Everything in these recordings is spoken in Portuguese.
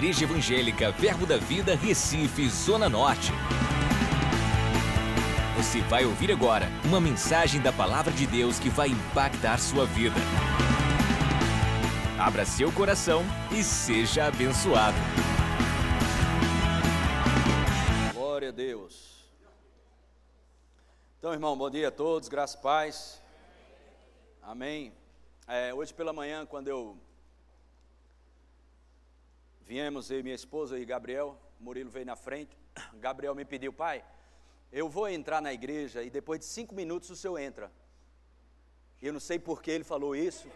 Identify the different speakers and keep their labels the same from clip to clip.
Speaker 1: Igreja Evangélica Verbo da Vida, Recife, Zona Norte. Você vai ouvir agora uma mensagem da Palavra de Deus que vai impactar sua vida. Abra seu coração e seja abençoado.
Speaker 2: Glória a Deus. Então, irmão, bom dia a todos, graças e paz. Amém. É, hoje pela manhã, quando eu viemos, eu e minha esposa e Gabriel, Murilo veio na frente, Gabriel me pediu, pai, eu vou entrar na igreja e depois de cinco minutos o senhor entra. Eu não sei por que ele falou isso.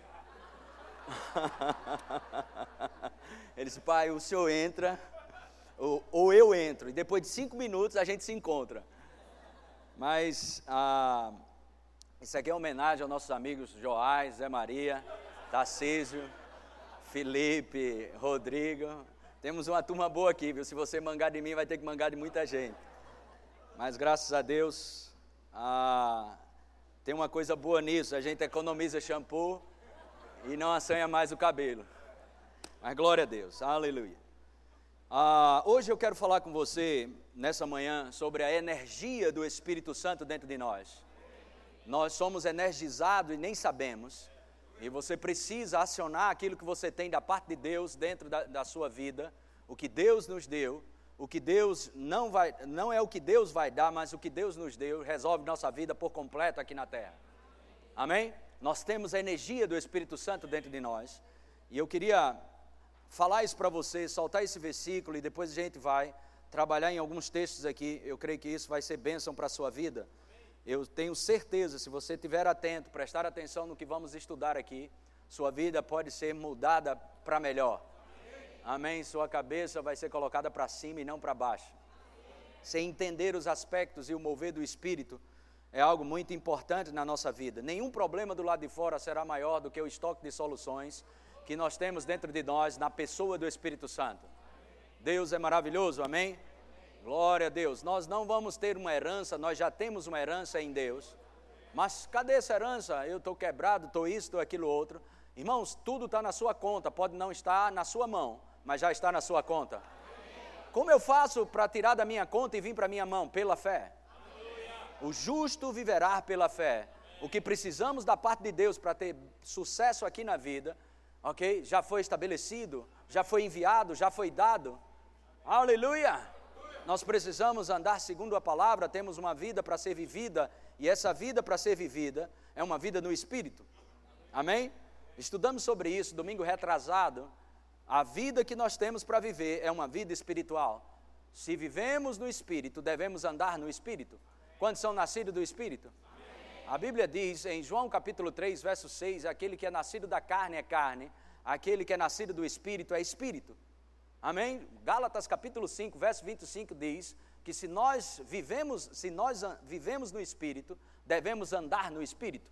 Speaker 2: ele disse, pai, o senhor entra, ou, ou, eu entro, e depois de cinco minutos a gente se encontra. Mas ah, isso aqui é homenagem aos nossos amigos Joás, Zé Maria, Tarcísio. Felipe, Rodrigo. Temos uma turma boa aqui, viu? Se você mangar de mim, vai ter que mangar de muita gente. Mas graças a Deus, ah, tem uma coisa boa nisso: a gente economiza shampoo e não assanha mais o cabelo. Mas glória a Deus, aleluia. Ah, hoje eu quero falar com você, nessa manhã, sobre a energia do Espírito Santo dentro de nós. Nós somos energizados e nem sabemos. E você precisa acionar aquilo que você tem da parte de Deus dentro da, da sua vida, o que Deus nos deu, o que Deus não vai, não é o que Deus vai dar, mas o que Deus nos deu, resolve nossa vida por completo aqui na terra. Amém? Nós temos a energia do Espírito Santo dentro de nós. E eu queria falar isso para você, soltar esse versículo e depois a gente vai trabalhar em alguns textos aqui. Eu creio que isso vai ser bênção para a sua vida. Eu tenho certeza, se você estiver atento, prestar atenção no que vamos estudar aqui, sua vida pode ser mudada para melhor. Amém? Sua cabeça vai ser colocada para cima e não para baixo. Sem entender os aspectos e o mover do Espírito é algo muito importante na nossa vida. Nenhum problema do lado de fora será maior do que o estoque de soluções que nós temos dentro de nós na pessoa do Espírito Santo. Deus é maravilhoso, amém? Glória a Deus. Nós não vamos ter uma herança, nós já temos uma herança em Deus. Mas cadê essa herança? Eu estou quebrado, estou isso, estou aquilo outro. Irmãos, tudo está na sua conta, pode não estar na sua mão, mas já está na sua conta. Como eu faço para tirar da minha conta e vir para a minha mão? Pela fé. O justo viverá pela fé. O que precisamos da parte de Deus para ter sucesso aqui na vida, ok? Já foi estabelecido, já foi enviado, já foi dado. Aleluia! Nós precisamos andar segundo a palavra, temos uma vida para ser vivida, e essa vida para ser vivida é uma vida no espírito. Amém? Estudamos sobre isso domingo retrasado. A vida que nós temos para viver é uma vida espiritual. Se vivemos no espírito, devemos andar no espírito. Quantos são nascidos do espírito? A Bíblia diz em João capítulo 3, verso 6: aquele que é nascido da carne é carne, aquele que é nascido do espírito é espírito. Amém? Gálatas capítulo 5, verso 25 diz que se nós vivemos, se nós vivemos no espírito, devemos andar no espírito.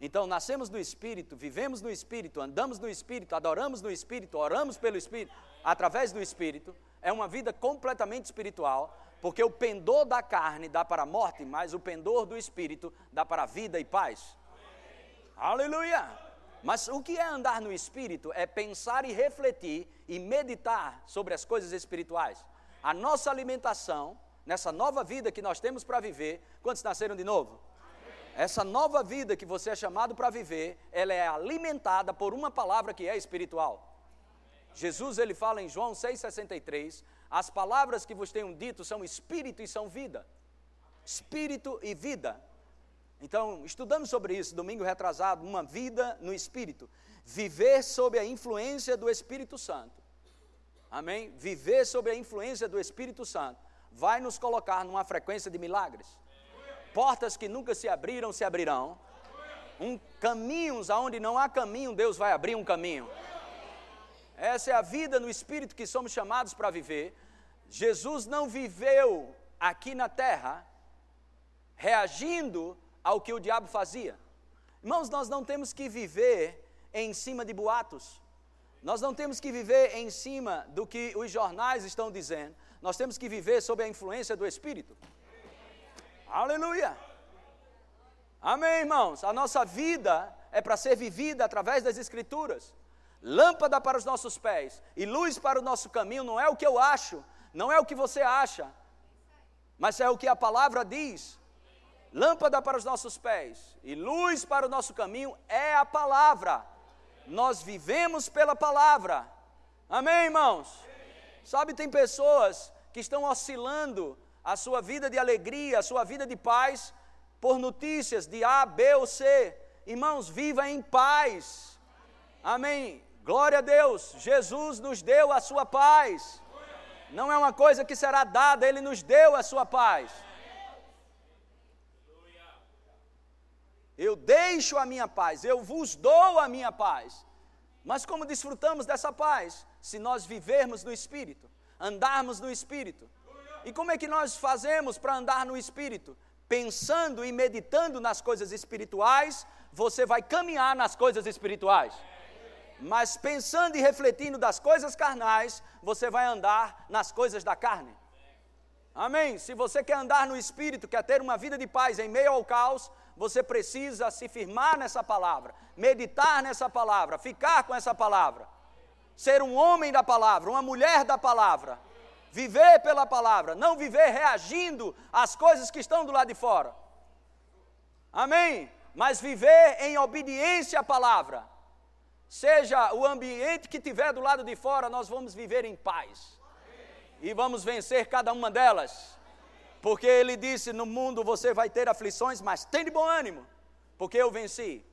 Speaker 2: Então, nascemos no espírito, vivemos no espírito, andamos no espírito, adoramos no espírito, oramos pelo espírito, através do espírito, é uma vida completamente espiritual, porque o pendor da carne dá para a morte, mas o pendor do espírito dá para a vida e paz. Aleluia! Mas o que é andar no espírito é pensar e refletir e meditar sobre as coisas espirituais. A nossa alimentação, nessa nova vida que nós temos para viver, quantos nasceram de novo? Essa nova vida que você é chamado para viver, ela é alimentada por uma palavra que é espiritual. Jesus ele fala em João 6:63, as palavras que vos tenho dito são espírito e são vida. Espírito e vida. Então, estudamos sobre isso domingo retrasado, uma vida no Espírito. Viver sob a influência do Espírito Santo. Amém? Viver sob a influência do Espírito Santo vai nos colocar numa frequência de milagres. Portas que nunca se abriram, se abrirão. Um caminhos aonde não há caminho, Deus vai abrir um caminho. Essa é a vida no espírito que somos chamados para viver. Jesus não viveu aqui na terra reagindo ao que o diabo fazia. Irmãos, nós não temos que viver em cima de boatos. Nós não temos que viver em cima do que os jornais estão dizendo. Nós temos que viver sob a influência do Espírito. Aleluia! Amém, irmãos? A nossa vida é para ser vivida através das Escrituras. lâmpada para os nossos pés e luz para o nosso caminho, não é o que eu acho, não é o que você acha, mas é o que a palavra diz. Lâmpada para os nossos pés e luz para o nosso caminho é a palavra. Nós vivemos pela palavra. Amém, irmãos? Sabe, tem pessoas que estão oscilando a sua vida de alegria, a sua vida de paz, por notícias de A, B ou C. Irmãos, viva em paz. Amém. Glória a Deus. Jesus nos deu a sua paz. Não é uma coisa que será dada, ele nos deu a sua paz. Eu deixo a minha paz, eu vos dou a minha paz. Mas como desfrutamos dessa paz? Se nós vivermos no Espírito, andarmos no Espírito. E como é que nós fazemos para andar no Espírito? Pensando e meditando nas coisas espirituais, você vai caminhar nas coisas espirituais. Mas pensando e refletindo das coisas carnais, você vai andar nas coisas da carne. Amém? Se você quer andar no Espírito, quer ter uma vida de paz em meio ao caos, você precisa se firmar nessa palavra, meditar nessa palavra, ficar com essa palavra, ser um homem da palavra, uma mulher da palavra, viver pela palavra, não viver reagindo às coisas que estão do lado de fora. Amém? Mas viver em obediência à palavra. Seja o ambiente que tiver do lado de fora, nós vamos viver em paz. E vamos vencer cada uma delas. Porque ele disse: No mundo você vai ter aflições, mas tem de bom ânimo, porque eu venci.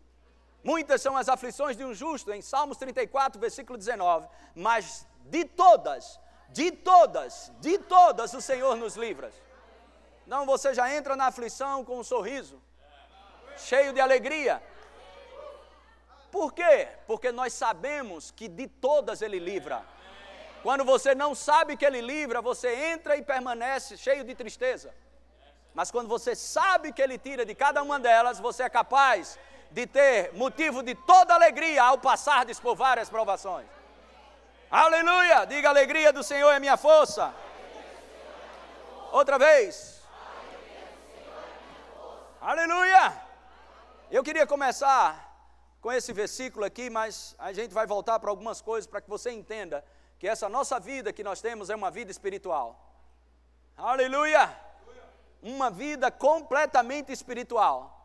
Speaker 2: Muitas são as aflições de um justo, em Salmos 34, versículo 19. Mas de todas, de todas, de todas o Senhor nos livra. Não, você já entra na aflição com um sorriso, cheio de alegria. Por quê? Porque nós sabemos que de todas Ele livra. Quando você não sabe que Ele livra, você entra e permanece cheio de tristeza. Mas quando você sabe que Ele tira de cada uma delas, você é capaz de ter motivo de toda alegria ao passar por várias provações. Aleluia! Diga: alegria do Senhor é minha força. Outra vez. Aleluia! Eu queria começar com esse versículo aqui, mas a gente vai voltar para algumas coisas para que você entenda que essa nossa vida que nós temos é uma vida espiritual. Aleluia! Uma vida completamente espiritual.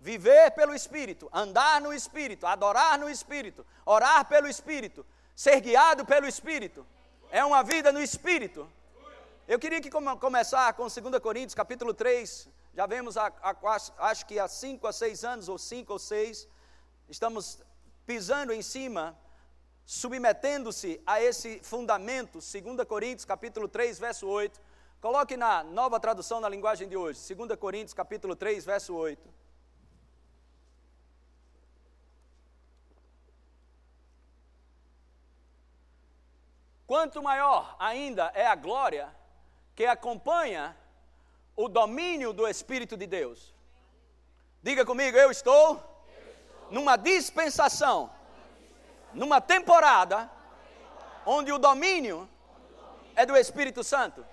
Speaker 2: Viver pelo Espírito, andar no Espírito, adorar no Espírito, orar pelo Espírito, ser guiado pelo Espírito. É uma vida no Espírito. Eu queria que come, começar com 2 Coríntios, capítulo 3. Já vemos, há, há, acho que há 5 a 6 anos, ou 5 ou 6, estamos pisando em cima submetendo-se a esse fundamento, 2 Coríntios capítulo 3, verso 8. Coloque na nova tradução na linguagem de hoje, 2 Coríntios capítulo 3, verso 8. Quanto maior ainda é a glória que acompanha o domínio do Espírito de Deus. Diga comigo, eu estou, eu estou. numa dispensação numa temporada onde o domínio é do Espírito Santo.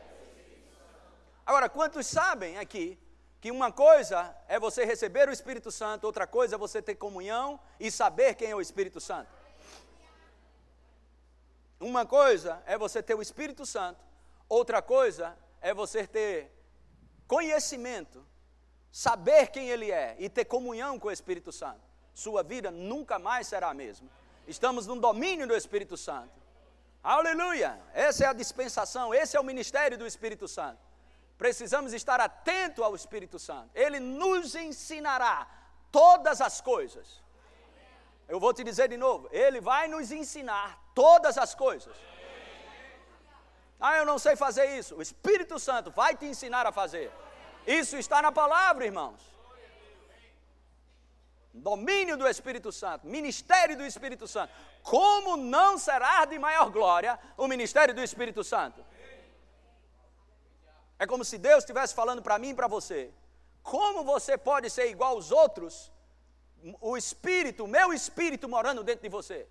Speaker 2: Agora, quantos sabem aqui que uma coisa é você receber o Espírito Santo, outra coisa é você ter comunhão e saber quem é o Espírito Santo? Uma coisa é você ter o Espírito Santo, outra coisa é você ter conhecimento, saber quem Ele é e ter comunhão com o Espírito Santo. Sua vida nunca mais será a mesma. Estamos no domínio do Espírito Santo. Aleluia! Essa é a dispensação, esse é o ministério do Espírito Santo. Precisamos estar atento ao Espírito Santo. Ele nos ensinará todas as coisas. Eu vou te dizer de novo, ele vai nos ensinar todas as coisas. Ah, eu não sei fazer isso. O Espírito Santo vai te ensinar a fazer. Isso está na palavra, irmãos domínio do Espírito Santo, ministério do Espírito Santo. Como não será de maior glória o ministério do Espírito Santo? É como se Deus estivesse falando para mim e para você: como você pode ser igual aos outros, o Espírito, o meu Espírito morando dentro de você?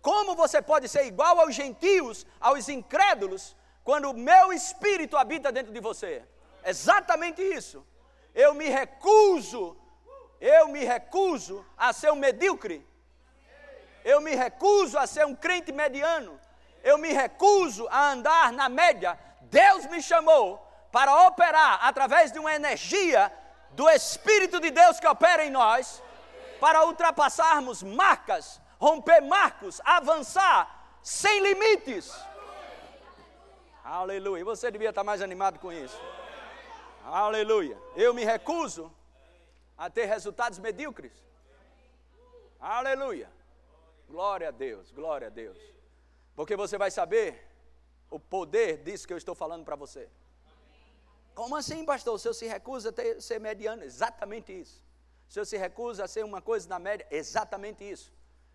Speaker 2: Como você pode ser igual aos gentios, aos incrédulos, quando o meu Espírito habita dentro de você? Exatamente isso. Eu me recuso eu me recuso a ser um medíocre. Eu me recuso a ser um crente mediano. Eu me recuso a andar na média. Deus me chamou para operar através de uma energia do Espírito de Deus que opera em nós, para ultrapassarmos marcas, romper marcos, avançar sem limites. Aleluia. Você devia estar mais animado com isso. Aleluia. Eu me recuso a ter resultados medíocres. Aleluia. Glória a Deus, glória a Deus. Porque você vai saber o poder disso que eu estou falando para você. Como assim, pastor? O senhor se recusa a ter, ser mediano? Exatamente isso. O senhor se recusa a ser uma coisa na média? Exatamente isso.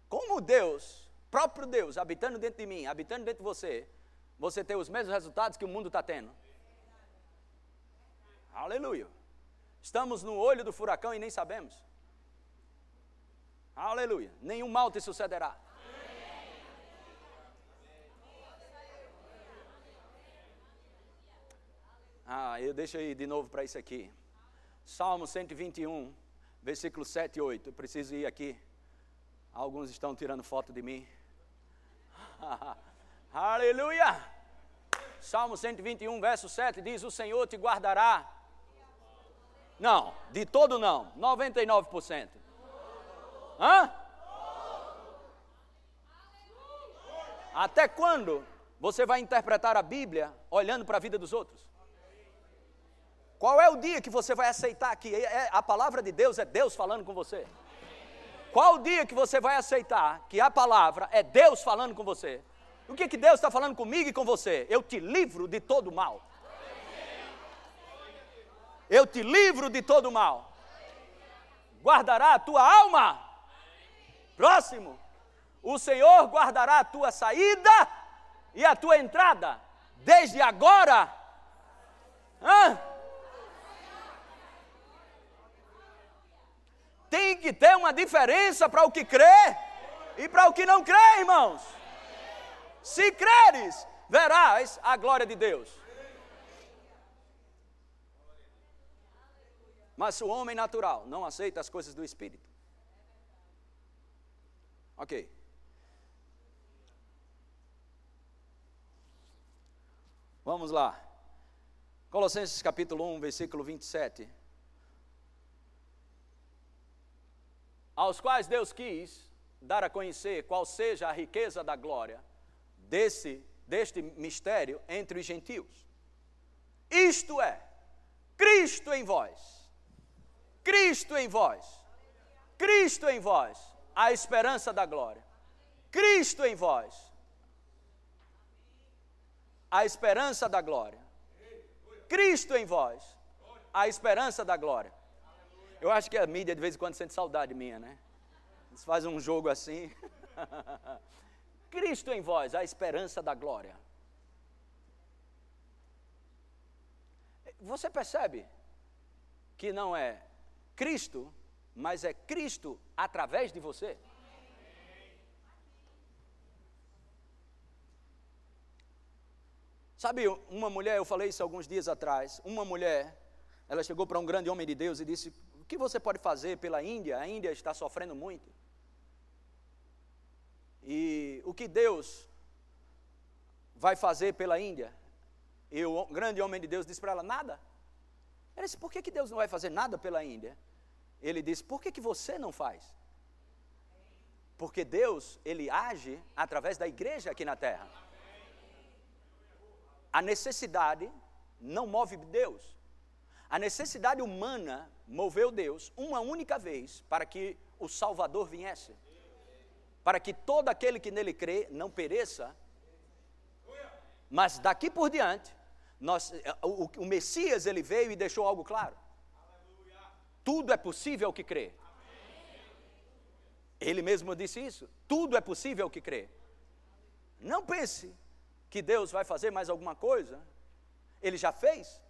Speaker 2: Como Deus, próprio Deus, habitando dentro de mim, habitando dentro de você, você tem os mesmos resultados que o mundo está tendo. Aleluia. Estamos no olho do furacão e nem sabemos. Aleluia. Nenhum mal te sucederá. Ah, eu deixo aí de novo para isso aqui. Salmo 121, versículo 7 e 8. Eu preciso ir aqui. Alguns estão tirando foto de mim. Aleluia! Salmo 121, verso 7 diz: O Senhor te guardará. Não, de todo não, 99%. Hã? Até quando você vai interpretar a Bíblia olhando para a vida dos outros? Qual é o dia que você vai aceitar que é, é, a palavra de Deus é Deus falando com você? Qual o dia que você vai aceitar que a palavra é Deus falando com você? O que, que Deus está falando comigo e com você? Eu te livro de todo mal. Eu te livro de todo mal. Guardará a tua alma. Próximo. O Senhor guardará a tua saída e a tua entrada, desde agora. Hã? Tem que ter uma diferença para o que crê e para o que não crê, irmãos. Se creres, verás a glória de Deus. Mas o homem natural não aceita as coisas do Espírito. Ok. Vamos lá. Colossenses capítulo 1, versículo 27. Aos quais Deus quis dar a conhecer qual seja a riqueza da glória desse deste mistério entre os gentios. Isto é, Cristo em vós. Cristo em vós. Cristo em vós, a esperança da glória. Cristo em vós, a esperança da glória. Cristo em vós, a esperança da glória. Eu acho que a mídia de vez em quando sente saudade minha, né? Eles fazem um jogo assim. Cristo em vós, a esperança da glória. Você percebe que não é Cristo, mas é Cristo através de você? Sabe, uma mulher, eu falei isso alguns dias atrás, uma mulher, ela chegou para um grande homem de Deus e disse: O que você pode fazer pela Índia? A Índia está sofrendo muito. E o que Deus vai fazer pela Índia? E o grande homem de Deus disse para ela: nada. Ela disse: por que, que Deus não vai fazer nada pela Índia? Ele disse: por que, que você não faz? Porque Deus, ele age através da igreja aqui na terra. A necessidade não move Deus. A necessidade humana moveu Deus uma única vez para que o Salvador viesse para que todo aquele que nele crê não pereça. Mas daqui por diante, nós, o, o Messias ele veio e deixou algo claro. Tudo é possível que crê. Ele mesmo disse isso. Tudo é possível que crê. Não pense que Deus vai fazer mais alguma coisa. Ele já fez.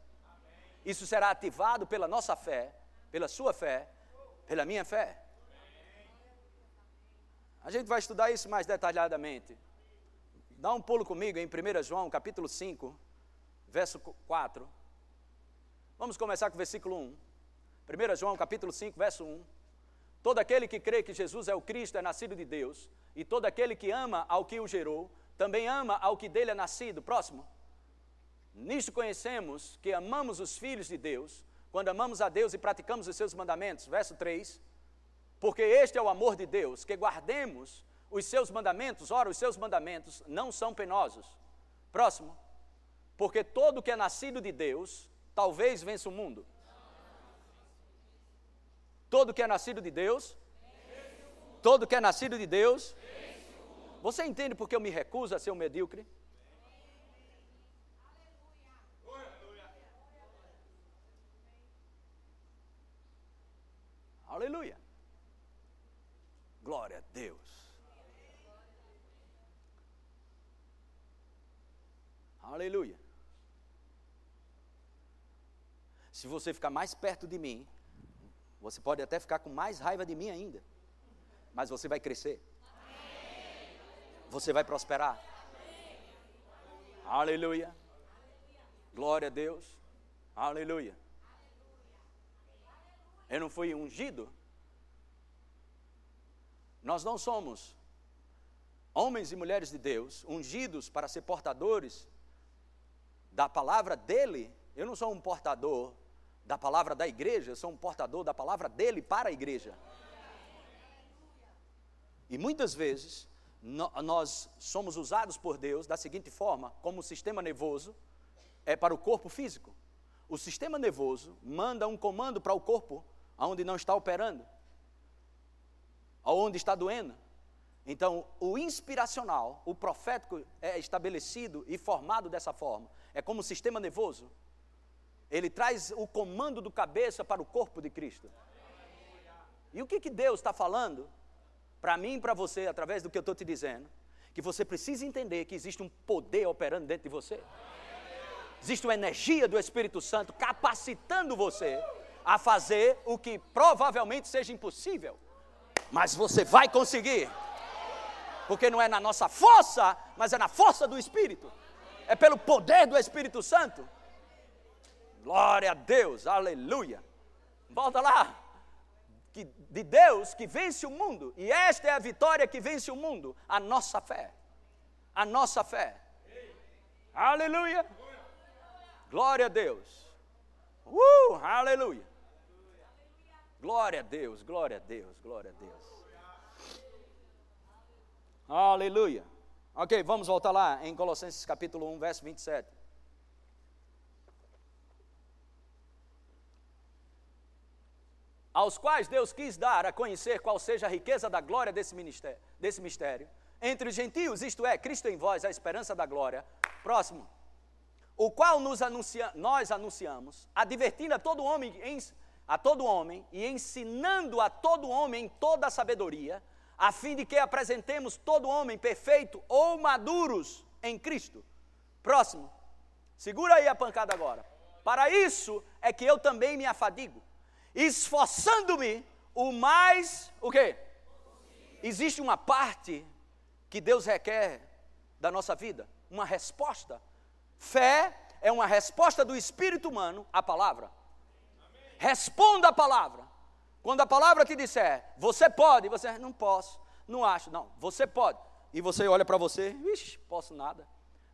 Speaker 2: Isso será ativado pela nossa fé, pela sua fé, pela minha fé. A gente vai estudar isso mais detalhadamente. Dá um pulo comigo em 1 João, capítulo 5, verso 4. Vamos começar com o versículo 1. 1 João, capítulo 5, verso 1. Todo aquele que crê que Jesus é o Cristo é nascido de Deus, e todo aquele que ama ao que o gerou, também ama ao que dele é nascido. Próximo. Nisto conhecemos que amamos os filhos de Deus, quando amamos a Deus e praticamos os seus mandamentos. Verso 3. Porque este é o amor de Deus, que guardemos os seus mandamentos. Ora, os seus mandamentos não são penosos. Próximo. Porque todo que é nascido de Deus, talvez vença o mundo. Todo que é nascido de Deus, todo que é nascido de Deus. Você entende porque eu me recuso a ser um medíocre? Aleluia. Glória a Deus. Aleluia. Se você ficar mais perto de mim, você pode até ficar com mais raiva de mim ainda, mas você vai crescer. Você vai prosperar. Aleluia. Glória a Deus. Aleluia. Eu não fui ungido. Nós não somos homens e mulheres de Deus ungidos para ser portadores da palavra dele. Eu não sou um portador da palavra da igreja, eu sou um portador da palavra dele para a igreja. E muitas vezes nós somos usados por Deus da seguinte forma: como o sistema nervoso é para o corpo físico. O sistema nervoso manda um comando para o corpo onde não está operando, aonde está doendo. Então, o inspiracional, o profético é estabelecido e formado dessa forma. É como o sistema nervoso. Ele traz o comando do cabeça para o corpo de Cristo. E o que, que Deus está falando para mim e para você, através do que eu estou te dizendo? Que você precisa entender que existe um poder operando dentro de você. Existe uma energia do Espírito Santo capacitando você a fazer o que provavelmente seja impossível. Mas você vai conseguir. Porque não é na nossa força, mas é na força do Espírito. É pelo poder do Espírito Santo. Glória a Deus, aleluia. Volta lá. Que, de Deus que vence o mundo. E esta é a vitória que vence o mundo: a nossa fé. A nossa fé. Aleluia. Glória a Deus. Uh, aleluia. Glória a Deus, glória a Deus, glória a Deus. Aleluia. Ok, vamos voltar lá em Colossenses capítulo 1, verso 27. Aos quais Deus quis dar a conhecer qual seja a riqueza da glória desse, ministério, desse mistério. Entre os gentios, isto é, Cristo em vós, a esperança da glória. Próximo. O qual nos anuncia, nós anunciamos, advertindo a todo homem em a todo homem e ensinando a todo homem toda a sabedoria, a fim de que apresentemos todo homem perfeito ou maduros em Cristo. Próximo. Segura aí a pancada agora. Para isso é que eu também me afadigo, esforçando-me o mais o quê? Existe uma parte que Deus requer da nossa vida, uma resposta. Fé é uma resposta do espírito humano à palavra. Responda a palavra. Quando a palavra te disser, você pode, você não posso, não acho, não, você pode. E você olha para você, vixe, posso nada.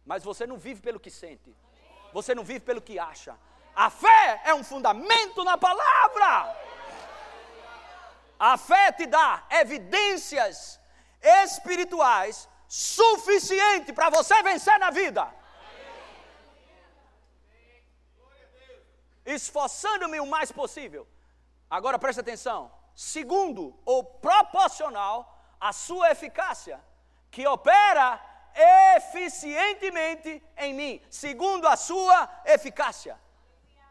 Speaker 2: Mas você não vive pelo que sente. Você não vive pelo que acha. A fé é um fundamento na palavra. A fé te dá evidências espirituais suficiente para você vencer na vida. esforçando-me o mais possível. Agora preste atenção. Segundo, ou proporcional à sua eficácia, que opera eficientemente em mim, segundo a sua eficácia.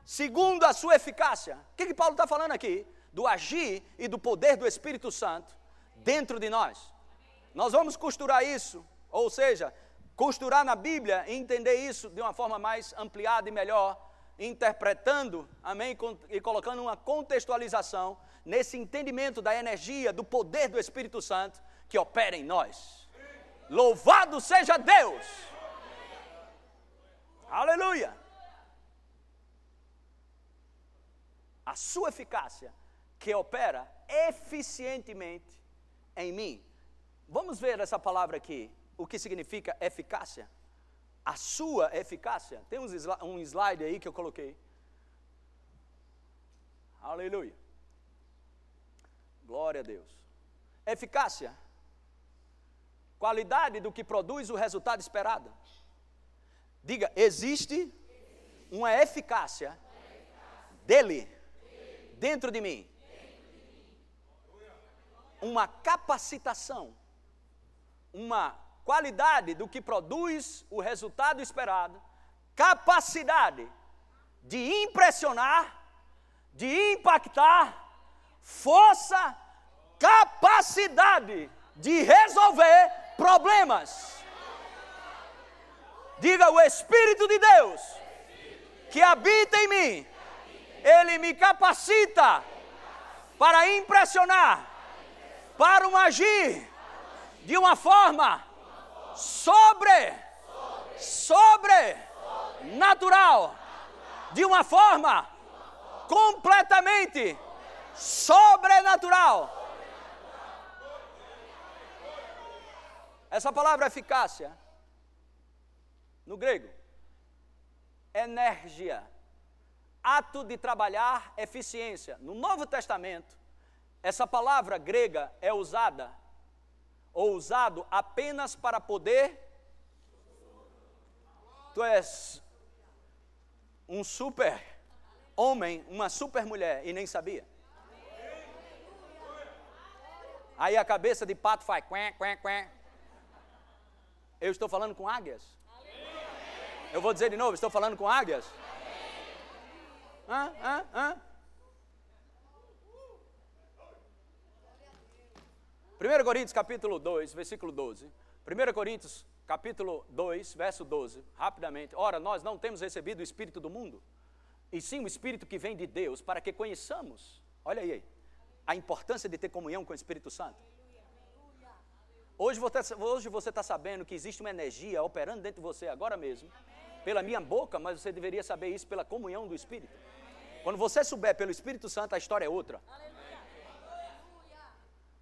Speaker 2: Segundo a sua eficácia. O que, que Paulo está falando aqui? Do agir e do poder do Espírito Santo dentro de nós. Nós vamos costurar isso, ou seja, costurar na Bíblia e entender isso de uma forma mais ampliada e melhor interpretando, amém, e colocando uma contextualização nesse entendimento da energia, do poder do Espírito Santo que opera em nós. Louvado seja Deus! Aleluia! A sua eficácia que opera eficientemente em mim. Vamos ver essa palavra aqui, o que significa eficácia. A sua eficácia. Tem um slide aí que eu coloquei. Aleluia. Glória a Deus. Eficácia. Qualidade do que produz o resultado esperado. Diga, existe uma eficácia dele dentro de mim. Uma capacitação, uma qualidade do que produz o resultado esperado, capacidade de impressionar, de impactar, força, capacidade de resolver problemas. Diga o Espírito de Deus que habita em mim, ele me capacita para impressionar, para um agir de uma forma sobre, sobre natural, de uma forma completamente sobrenatural. Essa palavra eficácia, no grego, energia, ato de trabalhar, eficiência. No Novo Testamento, essa palavra grega é usada ou usado apenas para poder. Tu és um super homem, uma super mulher e nem sabia. Aí a cabeça de pato faz quen, quen, quen. Eu estou falando com águias. Eu vou dizer de novo, estou falando com águias. Hã? Hã? Hã? 1 Coríntios capítulo 2, versículo 12. 1 Coríntios capítulo 2, verso 12, rapidamente. Ora, nós não temos recebido o Espírito do mundo, e sim o Espírito que vem de Deus, para que conheçamos, olha aí, a importância de ter comunhão com o Espírito Santo. Hoje você está sabendo que existe uma energia operando dentro de você agora mesmo, pela minha boca, mas você deveria saber isso pela comunhão do Espírito. Quando você souber pelo Espírito Santo, a história é outra.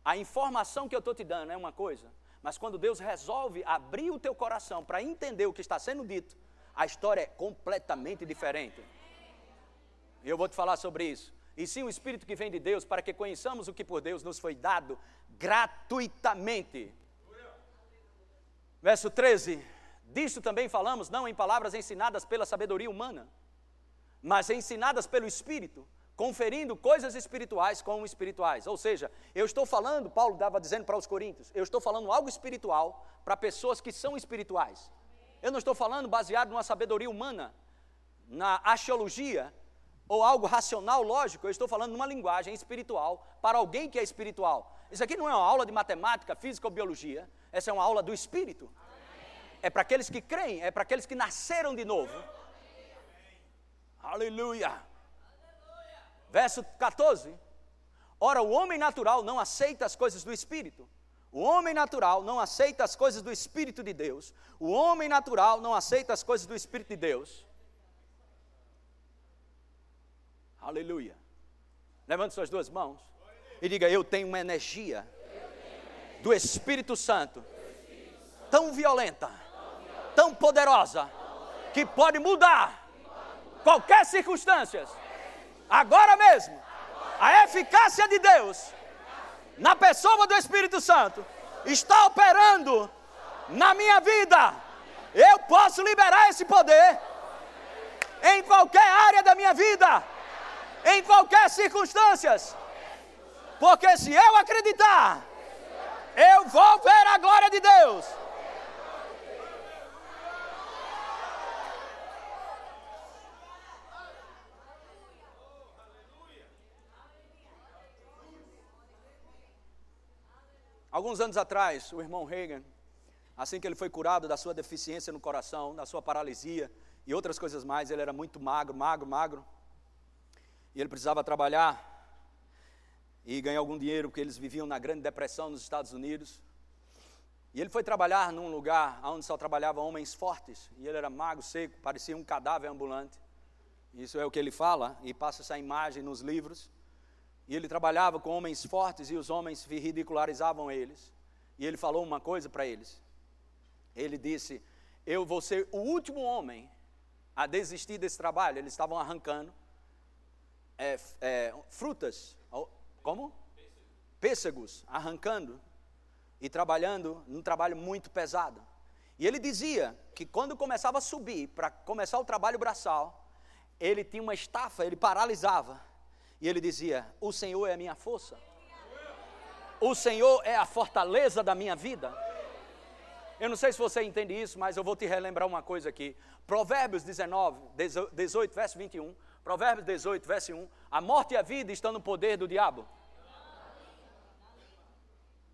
Speaker 2: A informação que eu estou te dando é uma coisa, mas quando Deus resolve abrir o teu coração para entender o que está sendo dito, a história é completamente diferente. E eu vou te falar sobre isso. E sim o Espírito que vem de Deus para que conheçamos o que por Deus nos foi dado gratuitamente. Verso 13: Disso também falamos, não em palavras ensinadas pela sabedoria humana, mas ensinadas pelo Espírito conferindo coisas espirituais com espirituais. Ou seja, eu estou falando, Paulo estava dizendo para os coríntios, eu estou falando algo espiritual para pessoas que são espirituais. Eu não estou falando baseado numa sabedoria humana, na axiologia ou algo racional, lógico, eu estou falando numa linguagem espiritual para alguém que é espiritual. Isso aqui não é uma aula de matemática, física ou biologia, essa é uma aula do espírito. É para aqueles que creem, é para aqueles que nasceram de novo. Aleluia. Verso 14. Ora, o homem natural não aceita as coisas do Espírito. O homem natural não aceita as coisas do Espírito de Deus. O homem natural não aceita as coisas do Espírito de Deus. Aleluia. Levante suas duas mãos e diga: Eu tenho uma energia do Espírito Santo tão violenta, tão poderosa, que pode mudar qualquer circunstância agora mesmo, a eficácia de Deus na pessoa do Espírito Santo está operando na minha vida. Eu posso liberar esse poder em qualquer área da minha vida, em qualquer circunstância. Porque se eu acreditar, eu vou ver a glória de Deus. Alguns anos atrás, o irmão Reagan, assim que ele foi curado da sua deficiência no coração, da sua paralisia e outras coisas mais, ele era muito magro, magro, magro. E ele precisava trabalhar e ganhar algum dinheiro, porque eles viviam na Grande Depressão nos Estados Unidos. E ele foi trabalhar num lugar onde só trabalhavam homens fortes, e ele era magro, seco, parecia um cadáver ambulante. Isso é o que ele fala, e passa essa imagem nos livros. E ele trabalhava com homens fortes e os homens ridicularizavam eles. E ele falou uma coisa para eles. Ele disse: Eu vou ser o último homem a desistir desse trabalho. Eles estavam arrancando é, é, frutas, como? Pêssegos, arrancando e trabalhando num trabalho muito pesado. E ele dizia que quando começava a subir para começar o trabalho braçal, ele tinha uma estafa, ele paralisava. E ele dizia: O Senhor é a minha força. O Senhor é a fortaleza da minha vida. Eu não sei se você entende isso, mas eu vou te relembrar uma coisa aqui. Provérbios 19, 18, verso 21. Provérbios 18, verso 1. A morte e a vida estão no poder do diabo.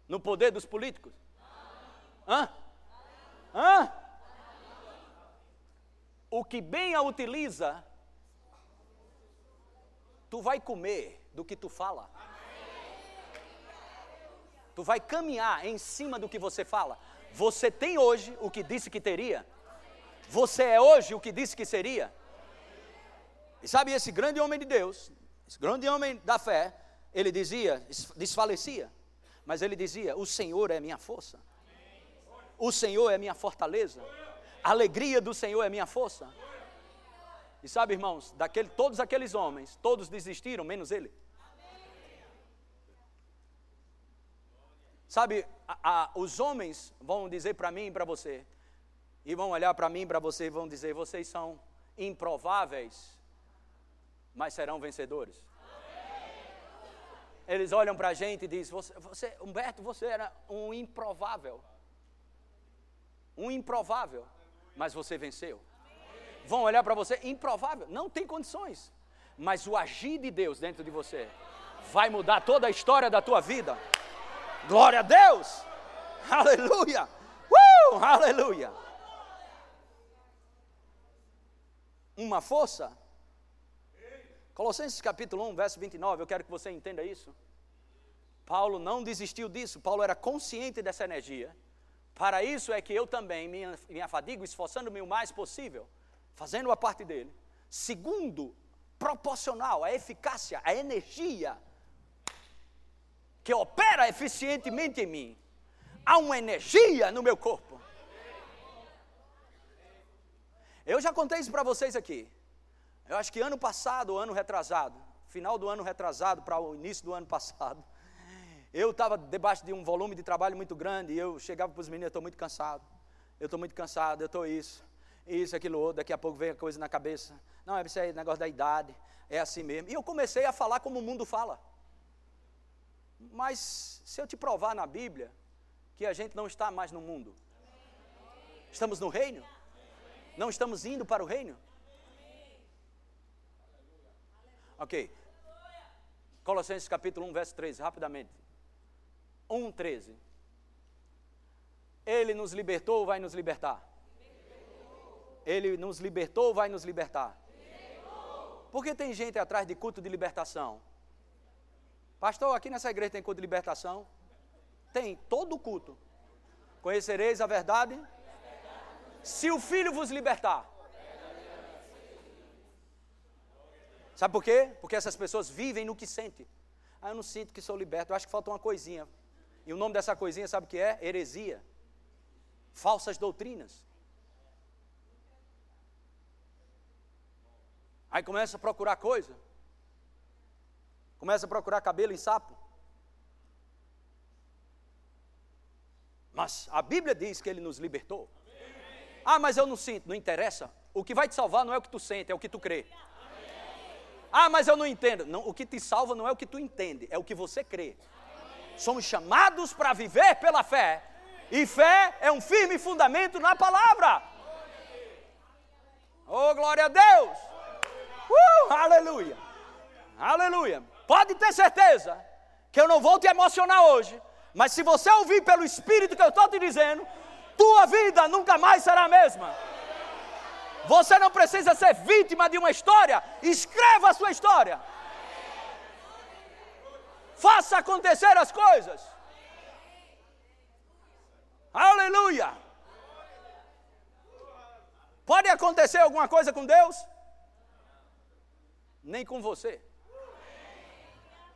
Speaker 2: No poder dos políticos. Hã? Hã? O que bem a utiliza tu vai comer do que tu fala. Tu vai caminhar em cima do que você fala. Você tem hoje o que disse que teria. Você é hoje o que disse que seria. E sabe, esse grande homem de Deus, esse grande homem da fé, ele dizia, desfalecia, mas ele dizia: O Senhor é minha força. O Senhor é minha fortaleza. A alegria do Senhor é minha força. E sabe, irmãos, daquele, todos aqueles homens, todos desistiram, menos ele. Sabe, a, a, os homens vão dizer para mim e para você, e vão olhar para mim e para você e vão dizer: vocês são improváveis, mas serão vencedores. Eles olham para a gente e dizem: você, você, Humberto, você era um improvável. Um improvável, mas você venceu vão olhar para você, improvável, não tem condições. Mas o agir de Deus dentro de você vai mudar toda a história da tua vida. Glória a Deus! Aleluia! Uh! Aleluia! Uma força. Colossenses capítulo 1, verso 29, eu quero que você entenda isso. Paulo não desistiu disso, Paulo era consciente dessa energia. Para isso é que eu também me, me afadigo, esforçando-me o mais possível fazendo a parte dele. Segundo, proporcional à eficácia, à energia que opera eficientemente em mim. Há uma energia no meu corpo. Eu já contei isso para vocês aqui. Eu acho que ano passado, ano retrasado, final do ano retrasado para o início do ano passado, eu estava debaixo de um volume de trabalho muito grande e eu chegava para os meninos, eu estou muito cansado, eu estou muito cansado, eu estou isso isso, aquilo outro, daqui a pouco vem a coisa na cabeça. Não, é isso aí, negócio da idade, é assim mesmo. E eu comecei a falar como o mundo fala. Mas se eu te provar na Bíblia que a gente não está mais no mundo, estamos no reino? Não estamos indo para o reino? Ok. Colossenses capítulo 1, verso 13, rapidamente. 1, 13. Ele nos libertou, vai nos libertar. Ele nos libertou ou vai nos libertar? Por que tem gente atrás de culto de libertação? Pastor, aqui nessa igreja tem culto de libertação? Tem, todo culto. Conhecereis a verdade? Se o Filho vos libertar. Sabe por quê? Porque essas pessoas vivem no que sentem. Ah, eu não sinto que sou liberto, eu acho que falta uma coisinha. E o nome dessa coisinha, sabe o que é? Heresia. Falsas doutrinas. Aí começa a procurar coisa. Começa a procurar cabelo em sapo. Mas a Bíblia diz que ele nos libertou. Ah, mas eu não sinto, não interessa. O que vai te salvar não é o que tu sente, é o que tu crê. Ah, mas eu não entendo. Não, o que te salva não é o que tu entende, é o que você crê. Somos chamados para viver pela fé. E fé é um firme fundamento na palavra. Oh, glória a Deus! Uh, aleluia! Aleluia! Pode ter certeza que eu não vou te emocionar hoje, mas se você ouvir pelo Espírito que eu estou te dizendo, tua vida nunca mais será a mesma. Você não precisa ser vítima de uma história, escreva a sua história. Faça acontecer as coisas. Aleluia! Pode acontecer alguma coisa com Deus? Nem com você.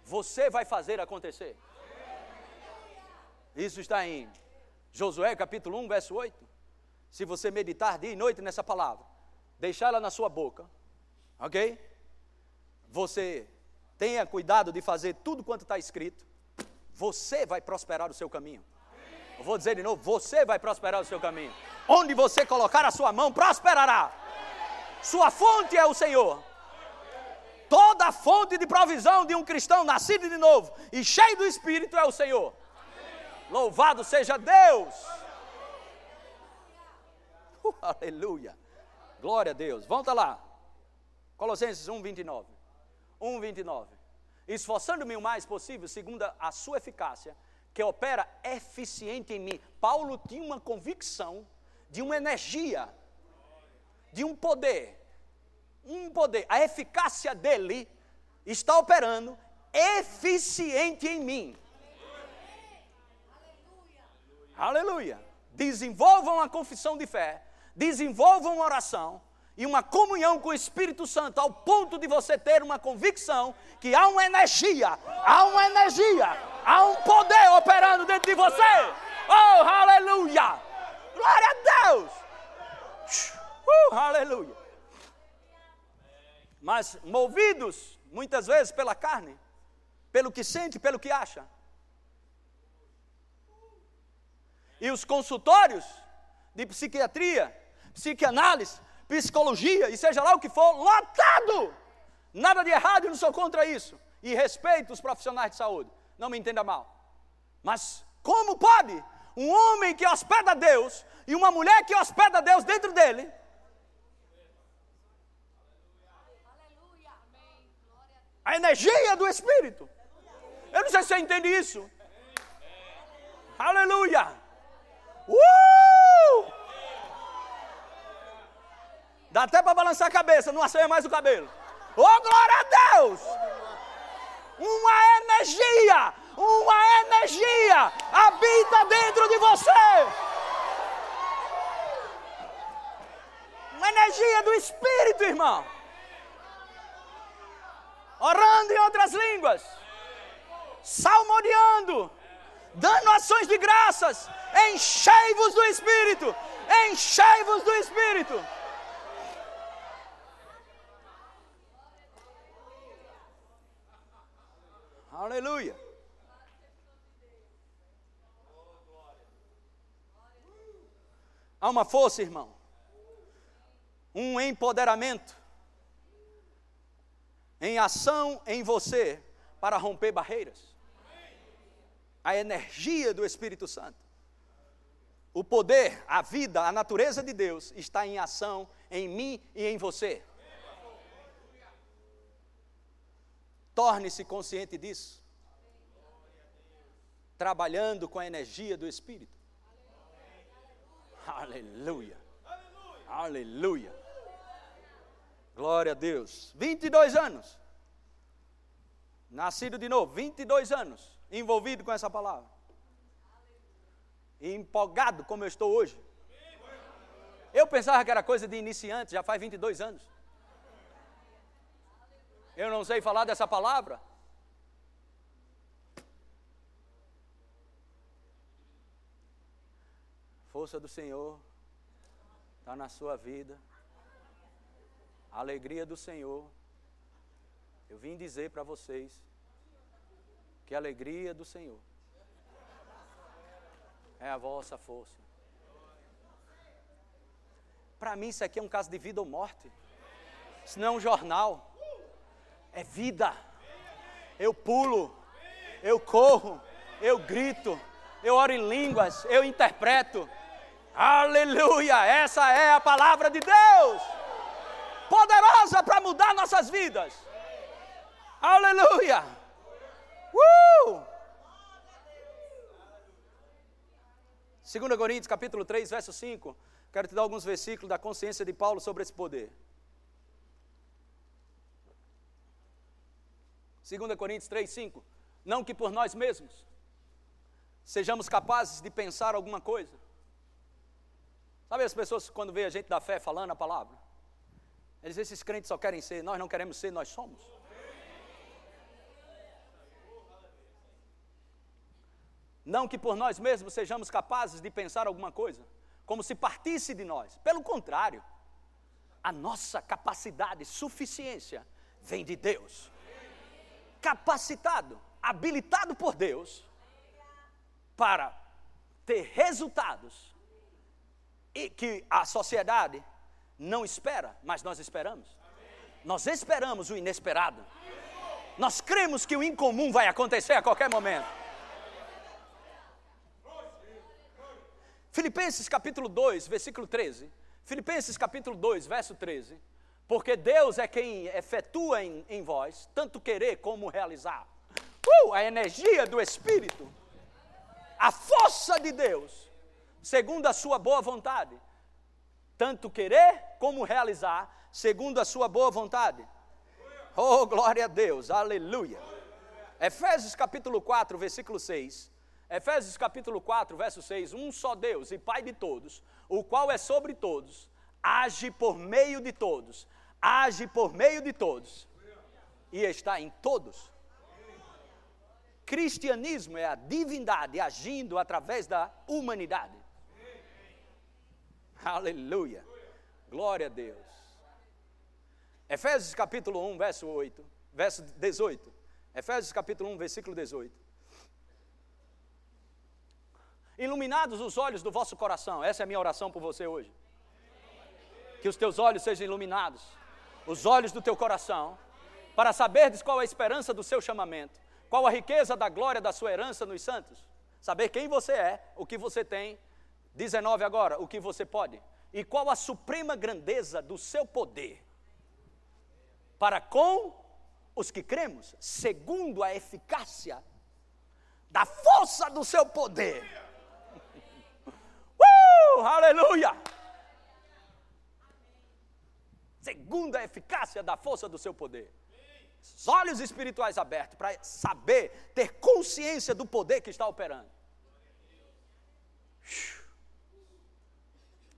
Speaker 2: você vai fazer acontecer. Isso está em Josué capítulo 1, verso 8. Se você meditar dia e noite nessa palavra, deixá-la na sua boca, ok? Você tenha cuidado de fazer tudo quanto está escrito, você vai prosperar o seu caminho. Eu vou dizer de novo: você vai prosperar o seu caminho. Onde você colocar a sua mão, prosperará. Sua fonte é o Senhor. Toda a fonte de provisão de um cristão nascido de novo e cheio do Espírito é o Senhor. Louvado seja Deus! Uh, aleluia! Glória a Deus. Volta lá. Colossenses 1, 29. 1, 29. Esforçando-me o mais possível, segundo a sua eficácia, que opera eficiente em mim. Paulo tinha uma convicção de uma energia, de um poder, um poder, a eficácia dele está operando eficiente em mim. Aleluia. Aleluia. Desenvolvam a confissão de fé, desenvolvam uma oração e uma comunhão com o Espírito Santo, ao ponto de você ter uma convicção que há uma energia, há uma energia, há um poder operando dentro de você. Oh, aleluia! Glória a Deus! Uh, aleluia! Mas movidos muitas vezes pela carne, pelo que sente, pelo que acha. E os consultórios de psiquiatria, psicanálise, psicologia e seja lá o que for, lotado! Nada de errado, eu não sou contra isso. E respeito os profissionais de saúde, não me entenda mal. Mas como pode um homem que hospeda Deus e uma mulher que hospeda Deus dentro dele a energia do Espírito. Eu não sei se você entende isso. Aleluia! Uh! Dá até para balançar a cabeça, não assanha mais o cabelo. Oh, glória a Deus! Uma energia, uma energia habita dentro de você. Uma energia do Espírito, irmão orando em outras línguas, salmodiando, dando ações de graças, enchei-vos do Espírito, enchei-vos do Espírito. Aleluia. Há uma força, irmão, um empoderamento em ação em você para romper barreiras. A energia do Espírito Santo. O poder, a vida, a natureza de Deus está em ação em mim e em você. Torne-se consciente disso. Trabalhando com a energia do Espírito. Aleluia. Aleluia. Glória a Deus. 22 anos. Nascido de novo, 22 anos, envolvido com essa palavra. E empolgado como eu estou hoje. Eu pensava que era coisa de iniciante, já faz 22 anos. Eu não sei falar dessa palavra. Força do Senhor está na sua vida a alegria do Senhor. Eu vim dizer para vocês que a alegria do Senhor é a vossa força. Para mim, isso aqui é um caso de vida ou morte. Isso não é um jornal. É vida. Eu pulo, eu corro, eu grito, eu oro em línguas, eu interpreto. Aleluia! Essa é a palavra de Deus poderosa para mudar nossas vidas. Aleluia! Uh! 2 Coríntios capítulo 3, verso 5. Quero te dar alguns versículos da consciência de Paulo sobre esse poder. 2 Coríntios 3, 5. Não que por nós mesmos sejamos capazes de pensar alguma coisa. Sabe as pessoas quando vê a gente da fé falando a palavra? Eles, esses crentes só querem ser, nós não queremos ser, nós somos. Não que por nós mesmos sejamos capazes de pensar alguma coisa, como se partisse de nós. Pelo contrário, a nossa capacidade, suficiência, vem de Deus. Capacitado, habilitado por Deus para ter resultados e que a sociedade não espera, mas nós esperamos. Nós esperamos o inesperado. Nós cremos que o incomum vai acontecer a qualquer momento. Filipenses capítulo 2, versículo 13. Filipenses capítulo 2, verso 13. Porque Deus é quem efetua em, em vós, tanto querer como realizar. Uh, a energia do Espírito, a força de Deus, segundo a sua boa vontade. Tanto querer como realizar, segundo a sua boa vontade. Oh, glória a Deus, aleluia. Efésios capítulo 4, versículo 6. Efésios capítulo 4, verso 6: Um só Deus e Pai de todos, o qual é sobre todos, age por meio de todos, age por meio de todos e está em todos. Cristianismo é a divindade agindo através da humanidade. Aleluia. Glória a Deus. Efésios capítulo 1, verso 8, verso 18. Efésios capítulo 1, versículo 18 iluminados os olhos do vosso coração. Essa é a minha oração por você hoje. Que os teus olhos sejam iluminados, os olhos do teu coração, para saberdes qual a esperança do seu chamamento, qual a riqueza da glória da sua herança nos santos. Saber quem você é, o que você tem. 19 agora, o que você pode. E qual a suprema grandeza do seu poder para com os que cremos, segundo a eficácia da força do seu poder Uh, aleluia! Segunda a eficácia da força do seu poder. Os olhos espirituais abertos para saber, ter consciência do poder que está operando.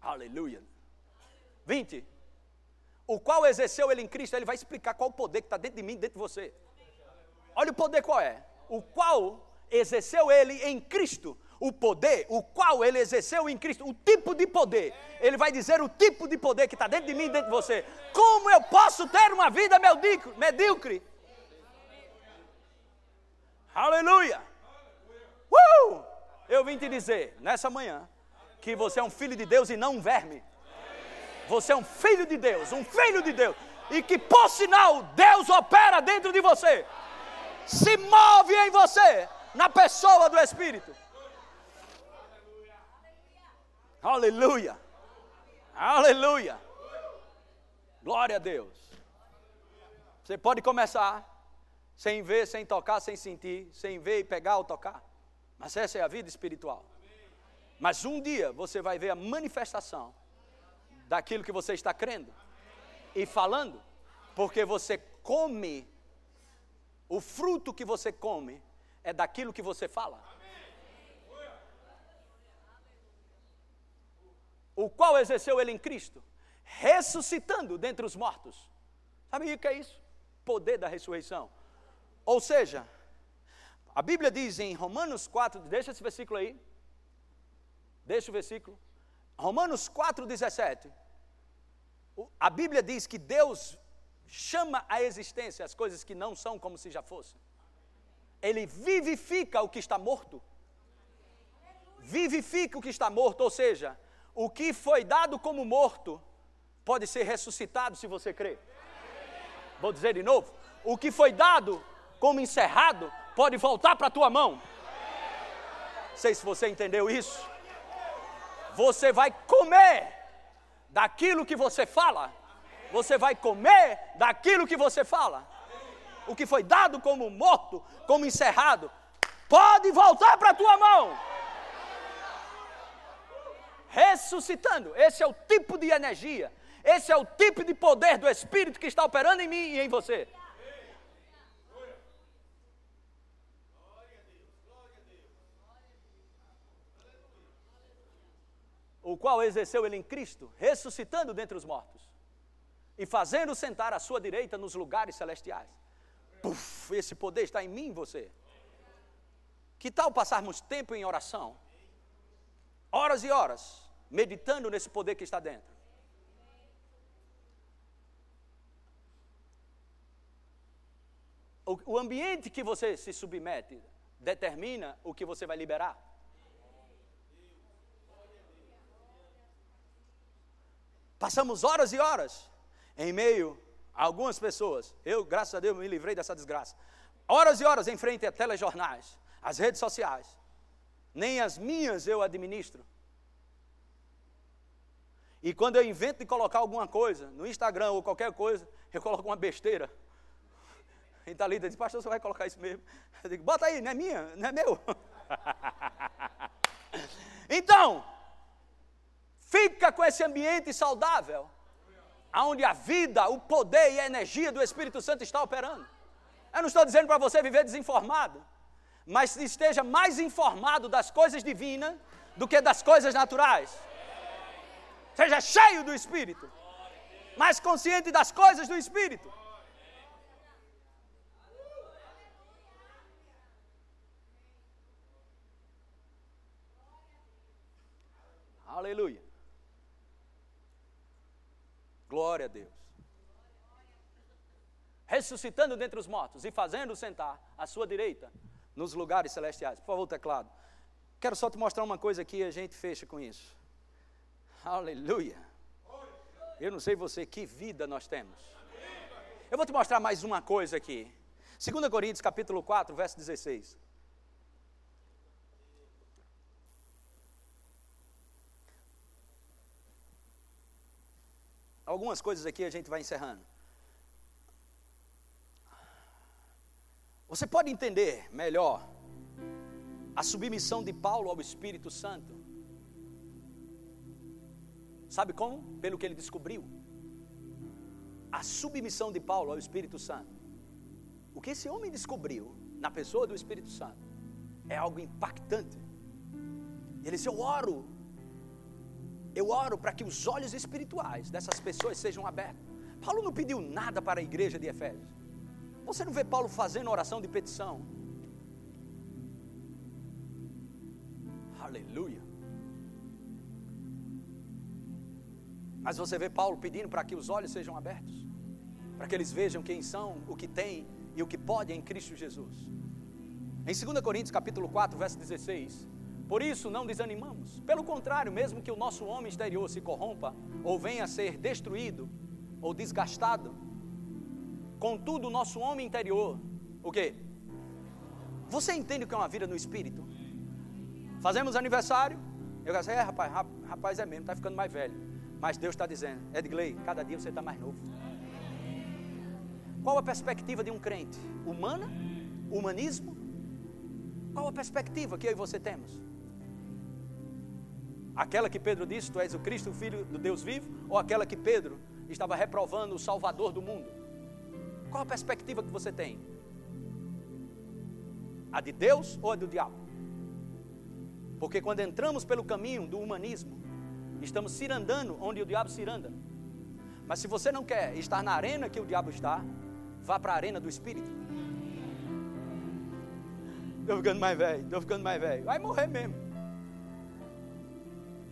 Speaker 2: Aleluia. 20. O qual exerceu ele em Cristo, ele vai explicar qual o poder que está dentro de mim, dentro de você. Olha o poder qual é. O qual exerceu ele em Cristo, o poder, o qual ele exerceu em Cristo, o tipo de poder. Ele vai dizer o tipo de poder que está dentro de mim dentro de você. Como eu posso ter uma vida medíocre? Aleluia! Uh! Eu vim te dizer nessa manhã que você é um filho de Deus e não um verme. Você é um filho de Deus, um filho de Deus. E que por sinal Deus opera dentro de você. Se move em você, na pessoa do Espírito. Aleluia! Aleluia! Glória a Deus. Você pode começar sem ver, sem tocar, sem sentir, sem ver e pegar ou tocar. Mas essa é a vida espiritual. Mas um dia você vai ver a manifestação daquilo que você está crendo e falando, porque você come, o fruto que você come é daquilo que você fala. o qual exerceu ele em Cristo, ressuscitando dentre os mortos. Sabe o que é isso? Poder da ressurreição. Ou seja, a Bíblia diz em Romanos 4, deixa esse versículo aí. Deixa o versículo. Romanos 4, 17. A Bíblia diz que Deus chama à existência as coisas que não são como se já fossem. Ele vivifica o que está morto. Vivifica o que está morto, ou seja, o que foi dado como morto pode ser ressuscitado se você crer. Vou dizer de novo: o que foi dado como encerrado pode voltar para a tua mão. Não sei se você entendeu isso. Você vai comer daquilo que você fala. Você vai comer daquilo que você fala. O que foi dado como morto, como encerrado, pode voltar para a tua mão ressuscitando. Esse é o tipo de energia, esse é o tipo de poder do Espírito que está operando em mim e em você. O qual exerceu ele em Cristo, ressuscitando dentre os mortos e fazendo sentar à sua direita nos lugares celestiais. Puf, esse poder está em mim e você. Que tal passarmos tempo em oração? Horas e horas, meditando nesse poder que está dentro. O, o ambiente que você se submete determina o que você vai liberar. Passamos horas e horas em meio a algumas pessoas. Eu, graças a Deus, me livrei dessa desgraça. Horas e horas em frente a telejornais, as redes sociais. Nem as minhas eu administro. E quando eu invento de colocar alguma coisa no Instagram ou qualquer coisa, eu coloco uma besteira. E está ali, diz, pastor, você vai colocar isso mesmo? Eu digo, bota aí, não é minha, não é meu. então, fica com esse ambiente saudável, onde a vida, o poder e a energia do Espírito Santo está operando. Eu não estou dizendo para você viver desinformado, mas esteja mais informado das coisas divinas do que das coisas naturais. Seja cheio do Espírito, mais consciente das coisas do Espírito. Aleluia. Glória a Deus. Ressuscitando dentre os mortos e fazendo sentar à sua direita nos lugares celestiais. Por favor, teclado. Quero só te mostrar uma coisa aqui e a gente fecha com isso. Aleluia. Eu não sei você, que vida nós temos. Eu vou te mostrar mais uma coisa aqui. 2 Coríntios capítulo 4, verso 16. Algumas coisas aqui a gente vai encerrando. Você pode entender melhor a submissão de Paulo ao Espírito Santo. Sabe como? Pelo que ele descobriu. A submissão de Paulo ao Espírito Santo. O que esse homem descobriu na pessoa do Espírito Santo é algo impactante. Ele disse: Eu oro eu oro para que os olhos espirituais dessas pessoas sejam abertos. Paulo não pediu nada para a igreja de Efésios. Você não vê Paulo fazendo oração de petição. Aleluia. Mas você vê Paulo pedindo para que os olhos sejam abertos, para que eles vejam quem são, o que têm e o que podem em Cristo Jesus. Em 2 Coríntios capítulo 4, verso 16, por isso não desanimamos. Pelo contrário, mesmo que o nosso homem exterior se corrompa ou venha a ser destruído ou desgastado, contudo o nosso homem interior, o quê? Você entende o que é uma vida no espírito? Fazemos aniversário, eu digo assim, é rapaz, rapaz é mesmo, está ficando mais velho. Mas Deus está dizendo, Edgley, cada dia você está mais novo. Qual a perspectiva de um crente? Humana? Humanismo? Qual a perspectiva que eu e você temos? Aquela que Pedro disse, tu és o Cristo, o Filho do Deus vivo, ou aquela que Pedro estava reprovando o Salvador do mundo? Qual a perspectiva que você tem? A de Deus ou a do diabo? Porque quando entramos pelo caminho do humanismo, estamos cirandando onde o diabo ciranda. Mas se você não quer estar na arena que o diabo está, vá para a arena do Espírito. Estou ficando mais velho, estou ficando mais velho. Vai morrer mesmo.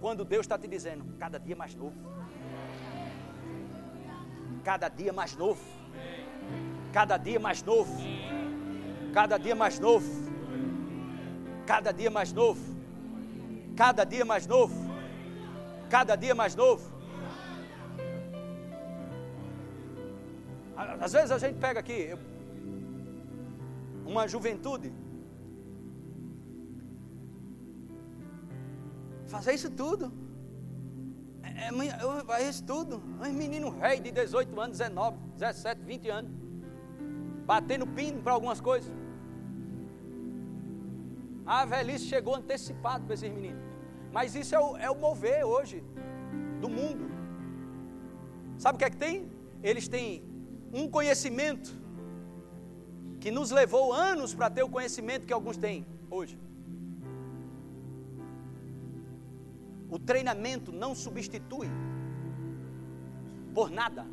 Speaker 2: Quando Deus está te dizendo, cada dia mais novo. Cada dia mais novo. Cada dia mais novo. Cada dia mais novo. Cada dia mais novo. Cada dia mais novo. Cada dia mais novo. Às vezes a gente pega aqui uma juventude fazer isso tudo. É, é eu fazer isso tudo. Um menino rei de 18 anos, 19, 17, 20 anos. Batendo pino para algumas coisas. A velhice chegou antecipado para esses meninos. Mas isso é o, é o mover hoje do mundo. Sabe o que é que tem? Eles têm um conhecimento que nos levou anos para ter o conhecimento que alguns têm hoje. O treinamento não substitui por nada.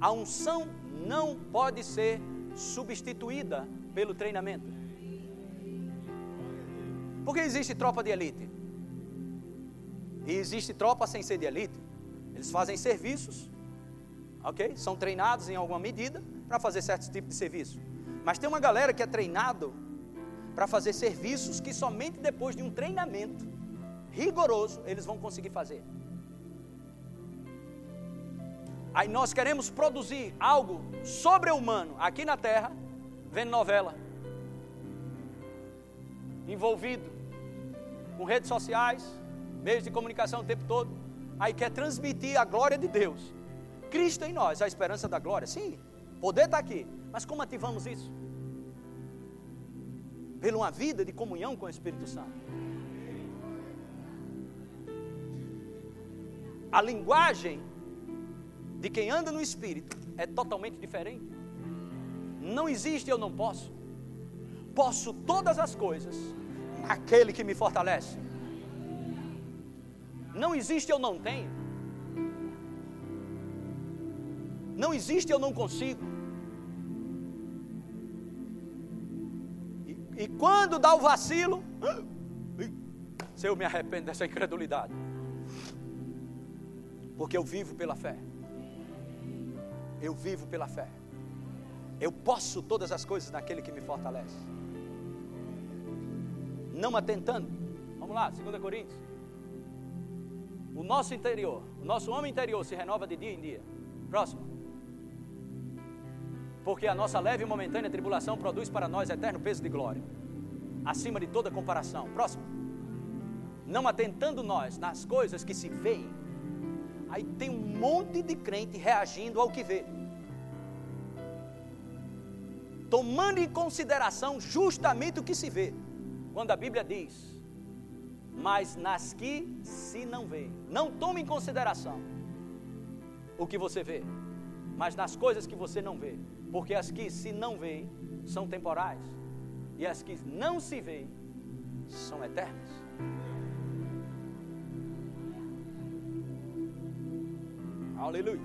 Speaker 2: A unção não pode ser substituída pelo treinamento. Porque existe tropa de elite. E existe tropa sem ser de elite. Eles fazem serviços, ok? São treinados em alguma medida para fazer certos tipos de serviço. Mas tem uma galera que é treinado para fazer serviços que somente depois de um treinamento rigoroso eles vão conseguir fazer. Aí nós queremos produzir algo sobre-humano aqui na terra, vendo novela, envolvido com redes sociais, meios de comunicação o tempo todo. Aí quer transmitir a glória de Deus. Cristo em nós, a esperança da glória. Sim, poder está aqui. Mas como ativamos isso? Pela uma vida de comunhão com o Espírito Santo. A linguagem de quem anda no Espírito é totalmente diferente. Não existe eu não posso. Posso todas as coisas naquele que me fortalece. Não existe eu não tenho. Não existe eu não consigo. E, e quando dá o vacilo, se eu me arrependo dessa incredulidade. Porque eu vivo pela fé. Eu vivo pela fé. Eu posso todas as coisas naquele que me fortalece. Não atentando. Vamos lá, 2 Coríntios. O nosso interior, o nosso homem interior se renova de dia em dia. Próximo. Porque a nossa leve e momentânea tribulação produz para nós eterno peso de glória, acima de toda comparação. Próximo. Não atentando nós nas coisas que se veem, Aí tem um monte de crente reagindo ao que vê. Tomando em consideração justamente o que se vê. Quando a Bíblia diz: Mas nas que se não vê. Não tome em consideração o que você vê, mas nas coisas que você não vê. Porque as que se não vê são temporais. E as que não se vê são eternas. Aleluia.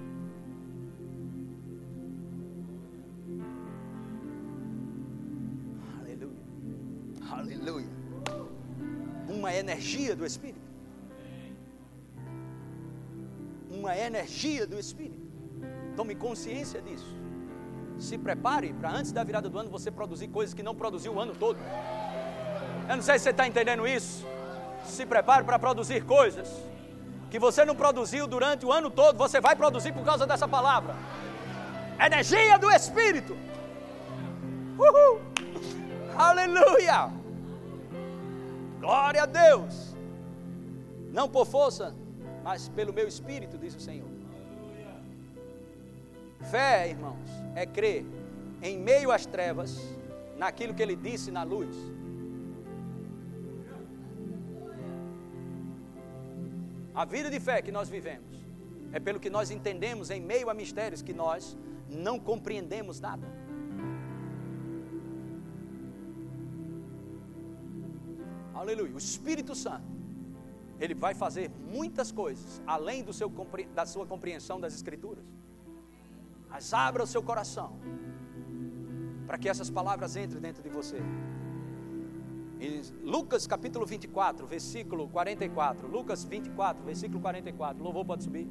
Speaker 2: Aleluia. Aleluia. Uma energia do Espírito. Uma energia do Espírito. Tome consciência disso. Se prepare para antes da virada do ano você produzir coisas que não produziu o ano todo. Eu não sei se você está entendendo isso. Se prepare para produzir coisas que você não produziu durante o ano todo, você vai produzir por causa dessa palavra. Energia do Espírito. Uhul. Aleluia. Glória a Deus. Não por força, mas pelo meu espírito, diz o Senhor. Fé, irmãos, é crer em meio às trevas naquilo que ele disse na luz. A vida de fé que nós vivemos é pelo que nós entendemos em meio a mistérios que nós não compreendemos nada. Aleluia. O Espírito Santo, ele vai fazer muitas coisas além seu, da sua compreensão das Escrituras. Mas abra o seu coração para que essas palavras entrem dentro de você. Em Lucas capítulo 24, versículo 44. Lucas 24, versículo 44. Louvor pode subir.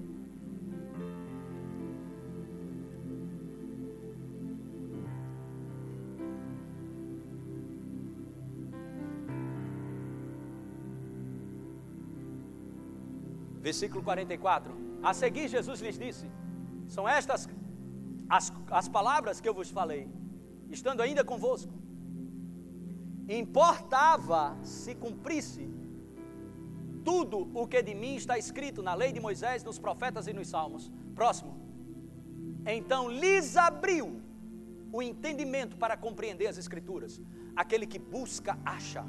Speaker 2: Versículo 44. A seguir, Jesus lhes disse: São estas as, as palavras que eu vos falei, estando ainda convosco importava se cumprisse tudo o que de mim está escrito na lei de Moisés, nos profetas e nos salmos. Próximo. Então lhes abriu o entendimento para compreender as escrituras. Aquele que busca, acha.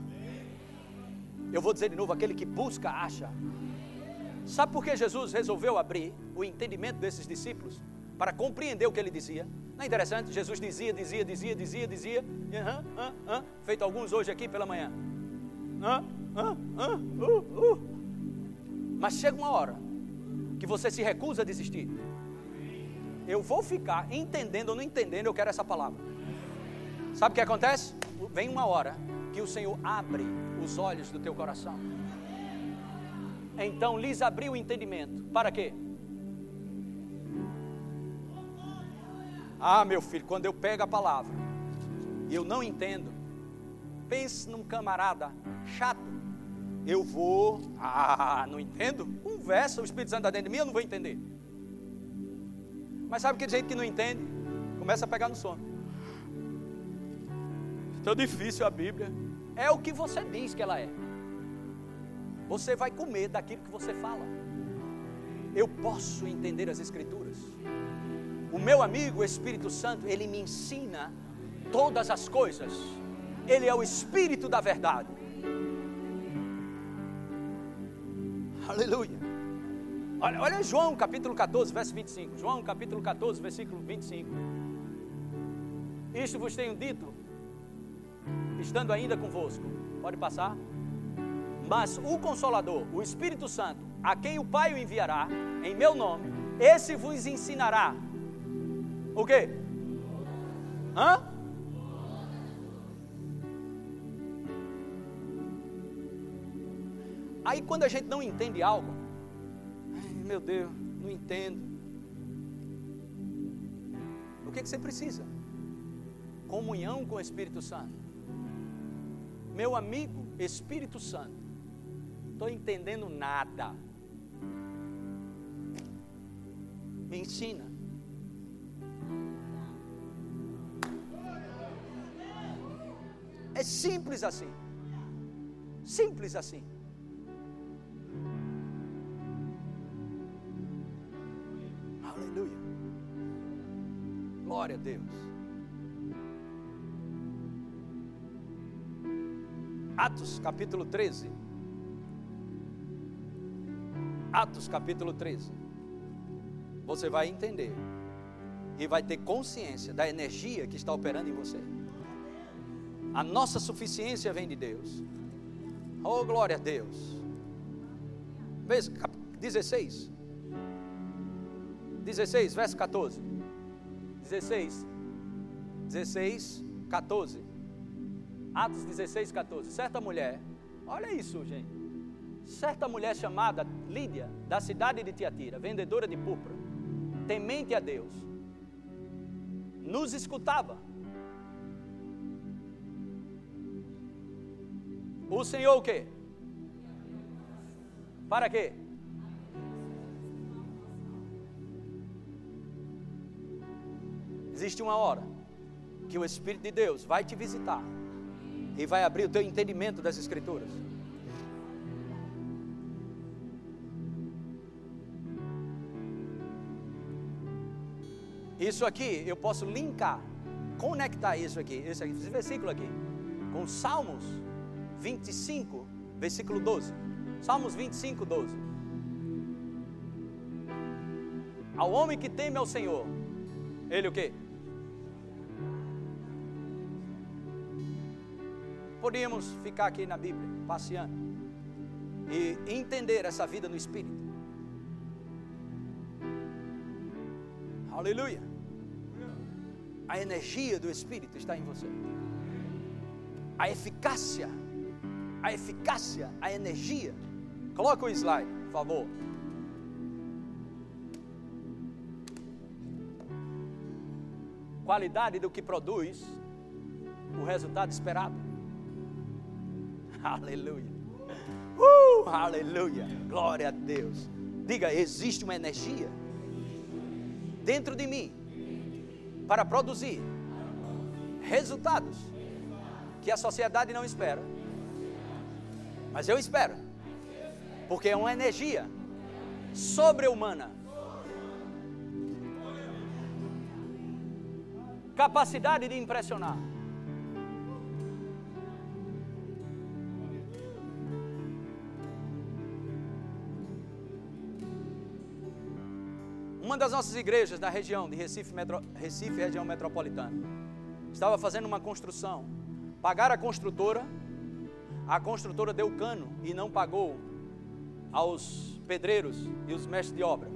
Speaker 2: Eu vou dizer de novo: aquele que busca, acha. Sabe por que Jesus resolveu abrir o entendimento desses discípulos? Para compreender o que ele dizia. Não é interessante? Jesus dizia, dizia, dizia, dizia, dizia, uh, uh, uh, feito alguns hoje aqui pela manhã. Uh, Mas chega uma hora que você se recusa a desistir. Eu vou ficar entendendo ou não entendendo, eu quero essa palavra. Sabe o que acontece? Vem uma hora que o Senhor abre os olhos do teu coração. Então lhes abriu o entendimento. Para quê? Ah, meu filho, quando eu pego a palavra e eu não entendo, pense num camarada chato. Eu vou, ah, não entendo? Conversa, o Espírito Santo está dentro de mim, eu não vou entender. Mas sabe que gente que não entende? Começa a pegar no sono. Tão difícil a Bíblia. É o que você diz que ela é. Você vai comer daquilo que você fala. Eu posso entender as Escrituras. O meu amigo o Espírito Santo, ele me ensina todas as coisas. Ele é o Espírito da verdade. Aleluia. Olha, olha João capítulo 14, verso 25. João capítulo 14, versículo 25. Isto vos tenho dito, estando ainda convosco. Pode passar? Mas o Consolador, o Espírito Santo, a quem o Pai o enviará, em meu nome, esse vos ensinará. O quê? Hã? Aí quando a gente não entende algo, ai, meu Deus, não entendo. O que, que você precisa? Comunhão com o Espírito Santo. Meu amigo Espírito Santo, estou entendendo nada. Me ensina. É simples assim. Simples assim. Aleluia. Glória a Deus. Atos capítulo 13. Atos capítulo 13. Você vai entender e vai ter consciência da energia que está operando em você. A nossa suficiência vem de Deus. Oh, glória a Deus. Veja, 16. 16, verso 14. 16. 16, 14. Atos 16, 14. Certa mulher, olha isso, gente. Certa mulher chamada Lídia, da cidade de Tiatira, vendedora de púrpura, temente a Deus, nos escutava O Senhor o quê? Para quê? Existe uma hora que o Espírito de Deus vai te visitar e vai abrir o teu entendimento das Escrituras. Isso aqui, eu posso linkar, conectar isso aqui, esse, aqui, esse versículo aqui, com Salmos 25, versículo 12. Salmos 25, 12. Ao homem que teme ao Senhor, ele o quê? Podíamos ficar aqui na Bíblia, passeando, e entender essa vida no Espírito. Aleluia. A energia do Espírito está em você. A eficácia a eficácia, a energia. Coloca o slide, por favor. Qualidade do que produz, o resultado esperado. Aleluia. Uh, aleluia. Glória a Deus. Diga, existe uma energia dentro de mim para produzir resultados que a sociedade não espera mas eu espero. Porque é uma energia sobre-humana. Capacidade de impressionar. Uma das nossas igrejas da região de Recife, Metro, Recife, região metropolitana, estava fazendo uma construção. Pagaram a construtora a construtora deu cano e não pagou aos pedreiros e os mestres de obra.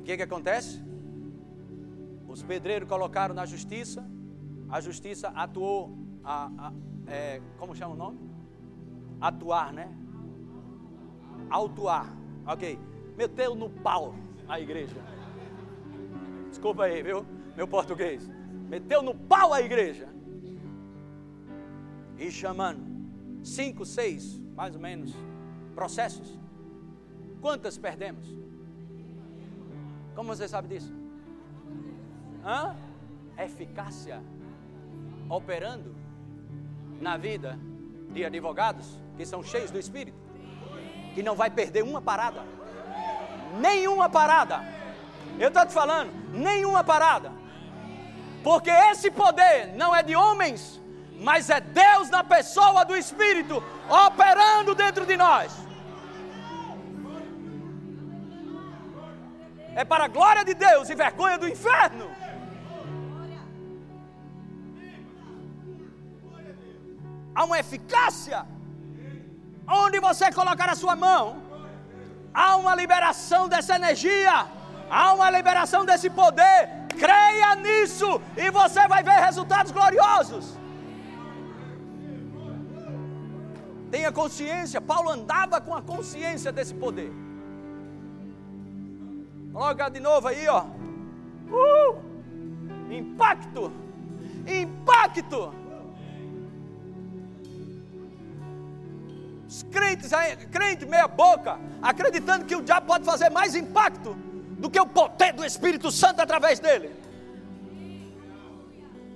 Speaker 2: O que, que acontece? Os pedreiros colocaram na justiça, a justiça atuou a, a, é, como chama o nome? Atuar, né? Autuar. Ok. Meteu no pau a igreja. Desculpa aí, viu? Meu português. Meteu no pau a igreja. E chamando cinco, seis, mais ou menos, processos. Quantas perdemos? Como você sabe disso? Hã? Eficácia operando na vida de advogados que são cheios do Espírito, que não vai perder uma parada, nenhuma parada. Eu estou te falando, nenhuma parada, porque esse poder não é de homens, mas é Deus na pessoa do Espírito operando dentro de nós. É para a glória de Deus e vergonha do inferno. há uma eficácia. Onde você colocar a sua mão, há uma liberação dessa energia, há uma liberação desse poder. Creia nisso e você vai ver resultados gloriosos. Tenha consciência, Paulo andava com a consciência desse poder. Coloca de novo aí, ó. Uh! Impacto! Impacto! Os crentes, crente meia boca, acreditando que o diabo pode fazer mais impacto do que o poder do Espírito Santo através dele.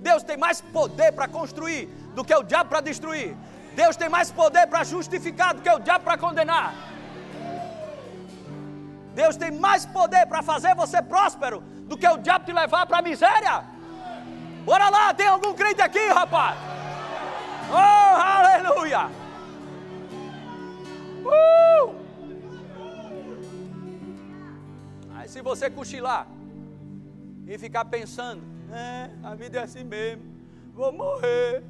Speaker 2: Deus tem mais poder para construir do que o diabo para destruir. Deus tem mais poder para justificar do que o diabo para condenar. Deus tem mais poder para fazer você próspero do que o diabo te levar para a miséria. Bora lá, tem algum crente aqui, rapaz? Oh, aleluia! Uh! Aí se você cochilar e ficar pensando, é, a vida é assim mesmo, vou morrer,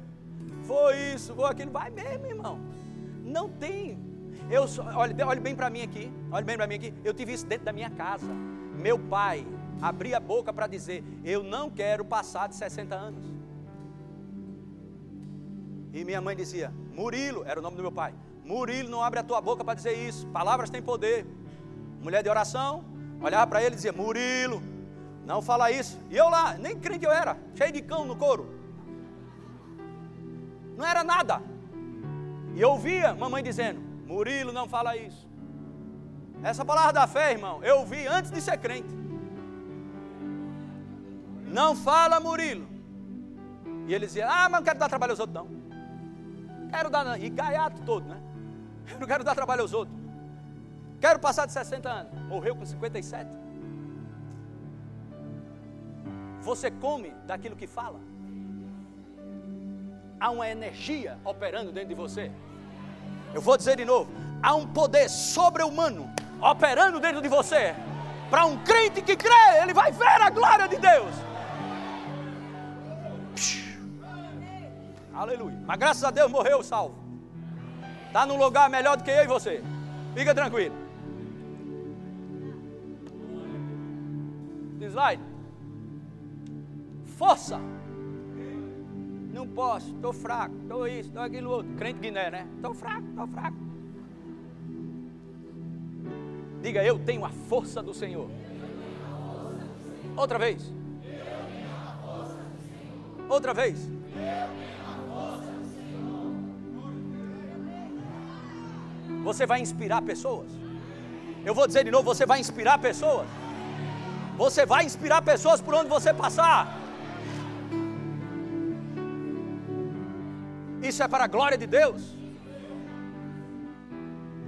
Speaker 2: vou isso, vou aquilo, vai mesmo, irmão. Não tem. Eu só, olhe, bem para mim aqui, olhe bem para mim aqui. Eu tive isso dentro da minha casa. Meu pai abria a boca para dizer: Eu não quero passar de 60 anos. E minha mãe dizia: Murilo, era o nome do meu pai. Murilo, não abre a tua boca para dizer isso. Palavras têm poder. Mulher de oração, olhava para ele e dizia: Murilo, não fala isso. E eu lá, nem crente eu era, cheio de cão no couro. Não era nada. E eu ouvia mamãe dizendo: Murilo, não fala isso. Essa palavra da fé, irmão, eu ouvi antes de ser crente. Não fala, Murilo. E ele dizia: Ah, mas não quero dar trabalho aos outros, não. Quero dar. E gaiato todo, né? Eu não quero dar trabalho aos outros. Quero passar de 60 anos. Morreu com 57. Você come daquilo que fala. Há uma energia operando dentro de você. Eu vou dizer de novo: há um poder sobre-humano operando dentro de você. Para um crente que crê, ele vai ver a glória de Deus. Aleluia. Mas graças a Deus morreu salvo. Está num lugar melhor do que eu e você. Fica tranquilo. Slide. Força. Não posso, estou fraco, estou isso, estou aquilo outro. Crente Guiné, né? Estou fraco, estou fraco. Diga, eu tenho a força do Senhor. Outra vez. Outra vez. Você vai inspirar pessoas. Eu vou dizer de novo: você vai inspirar pessoas. Você vai inspirar pessoas por onde você passar. Isso é para a glória de Deus.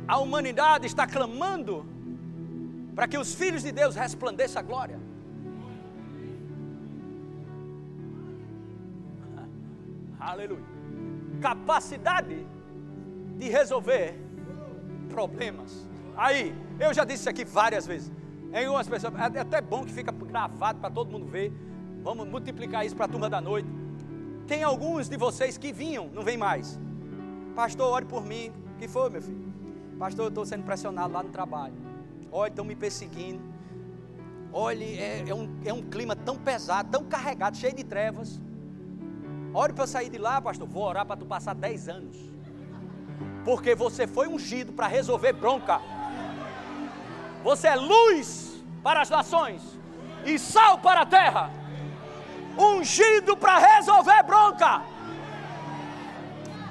Speaker 2: A humanidade está clamando para que os filhos de Deus resplandeçam a glória. Aleluia. Capacidade de resolver problemas. Aí, eu já disse isso aqui várias vezes. Em algumas pessoas, é até bom que fica gravado para todo mundo ver. Vamos multiplicar isso para a turma da noite. Tem alguns de vocês que vinham, não vem mais. Pastor, ore por mim. O que foi, meu filho? Pastor, eu estou sendo pressionado lá no trabalho. Olha, estão me perseguindo. Olha, é, é, um, é um clima tão pesado, tão carregado, cheio de trevas. Ore para sair de lá, pastor. Vou orar para tu passar 10 anos. Porque você foi ungido para resolver bronca. Você é luz para as nações e sal para a terra. Ungido para resolver bronca.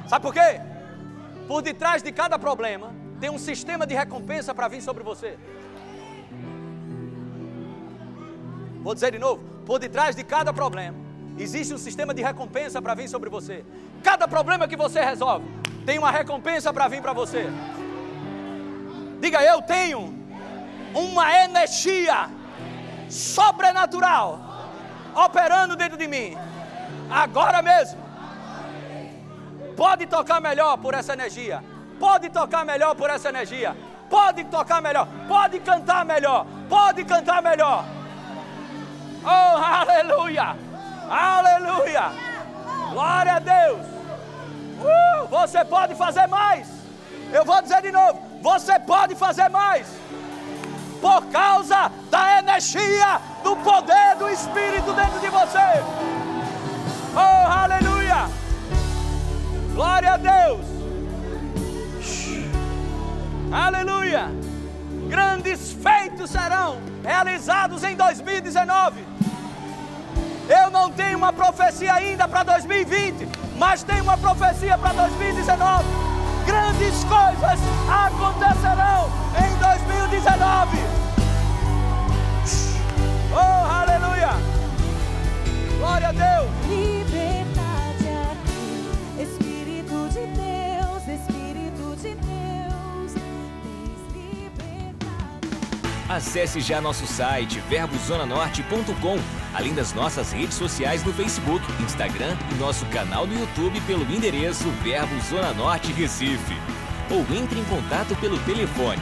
Speaker 2: Sabe por quê? Por detrás de cada problema tem um sistema de recompensa para vir sobre você. Vou dizer de novo: por detrás de cada problema existe um sistema de recompensa para vir sobre você. Cada problema que você resolve tem uma recompensa para vir para você. Diga, eu tenho uma energia sobrenatural operando dentro de mim. Agora mesmo. Pode tocar melhor por essa energia. Pode tocar melhor por essa energia. Pode tocar melhor. Pode cantar melhor. Pode cantar melhor. Oh, aleluia! Aleluia! Glória a Deus! Uh, você pode fazer mais. Eu vou dizer de novo: você pode fazer mais. Por causa da energia, do poder do Espírito dentro de você. Oh, aleluia! Glória a Deus! Aleluia! Grandes feitos serão realizados em 2019. Eu não tenho uma profecia ainda para 2020, mas tenho uma profecia para 2019. Grandes coisas acontecerão em 2019. Oh, aleluia! Glória a Deus!
Speaker 3: Liberdade aqui, Espírito de Deus, Espírito de Deus, tens liberdade.
Speaker 1: Acesse já nosso site verbozonanorte.com, além das nossas redes sociais no Facebook, Instagram e nosso canal no YouTube pelo endereço Verbo Zona Norte Recife. Ou entre em contato pelo telefone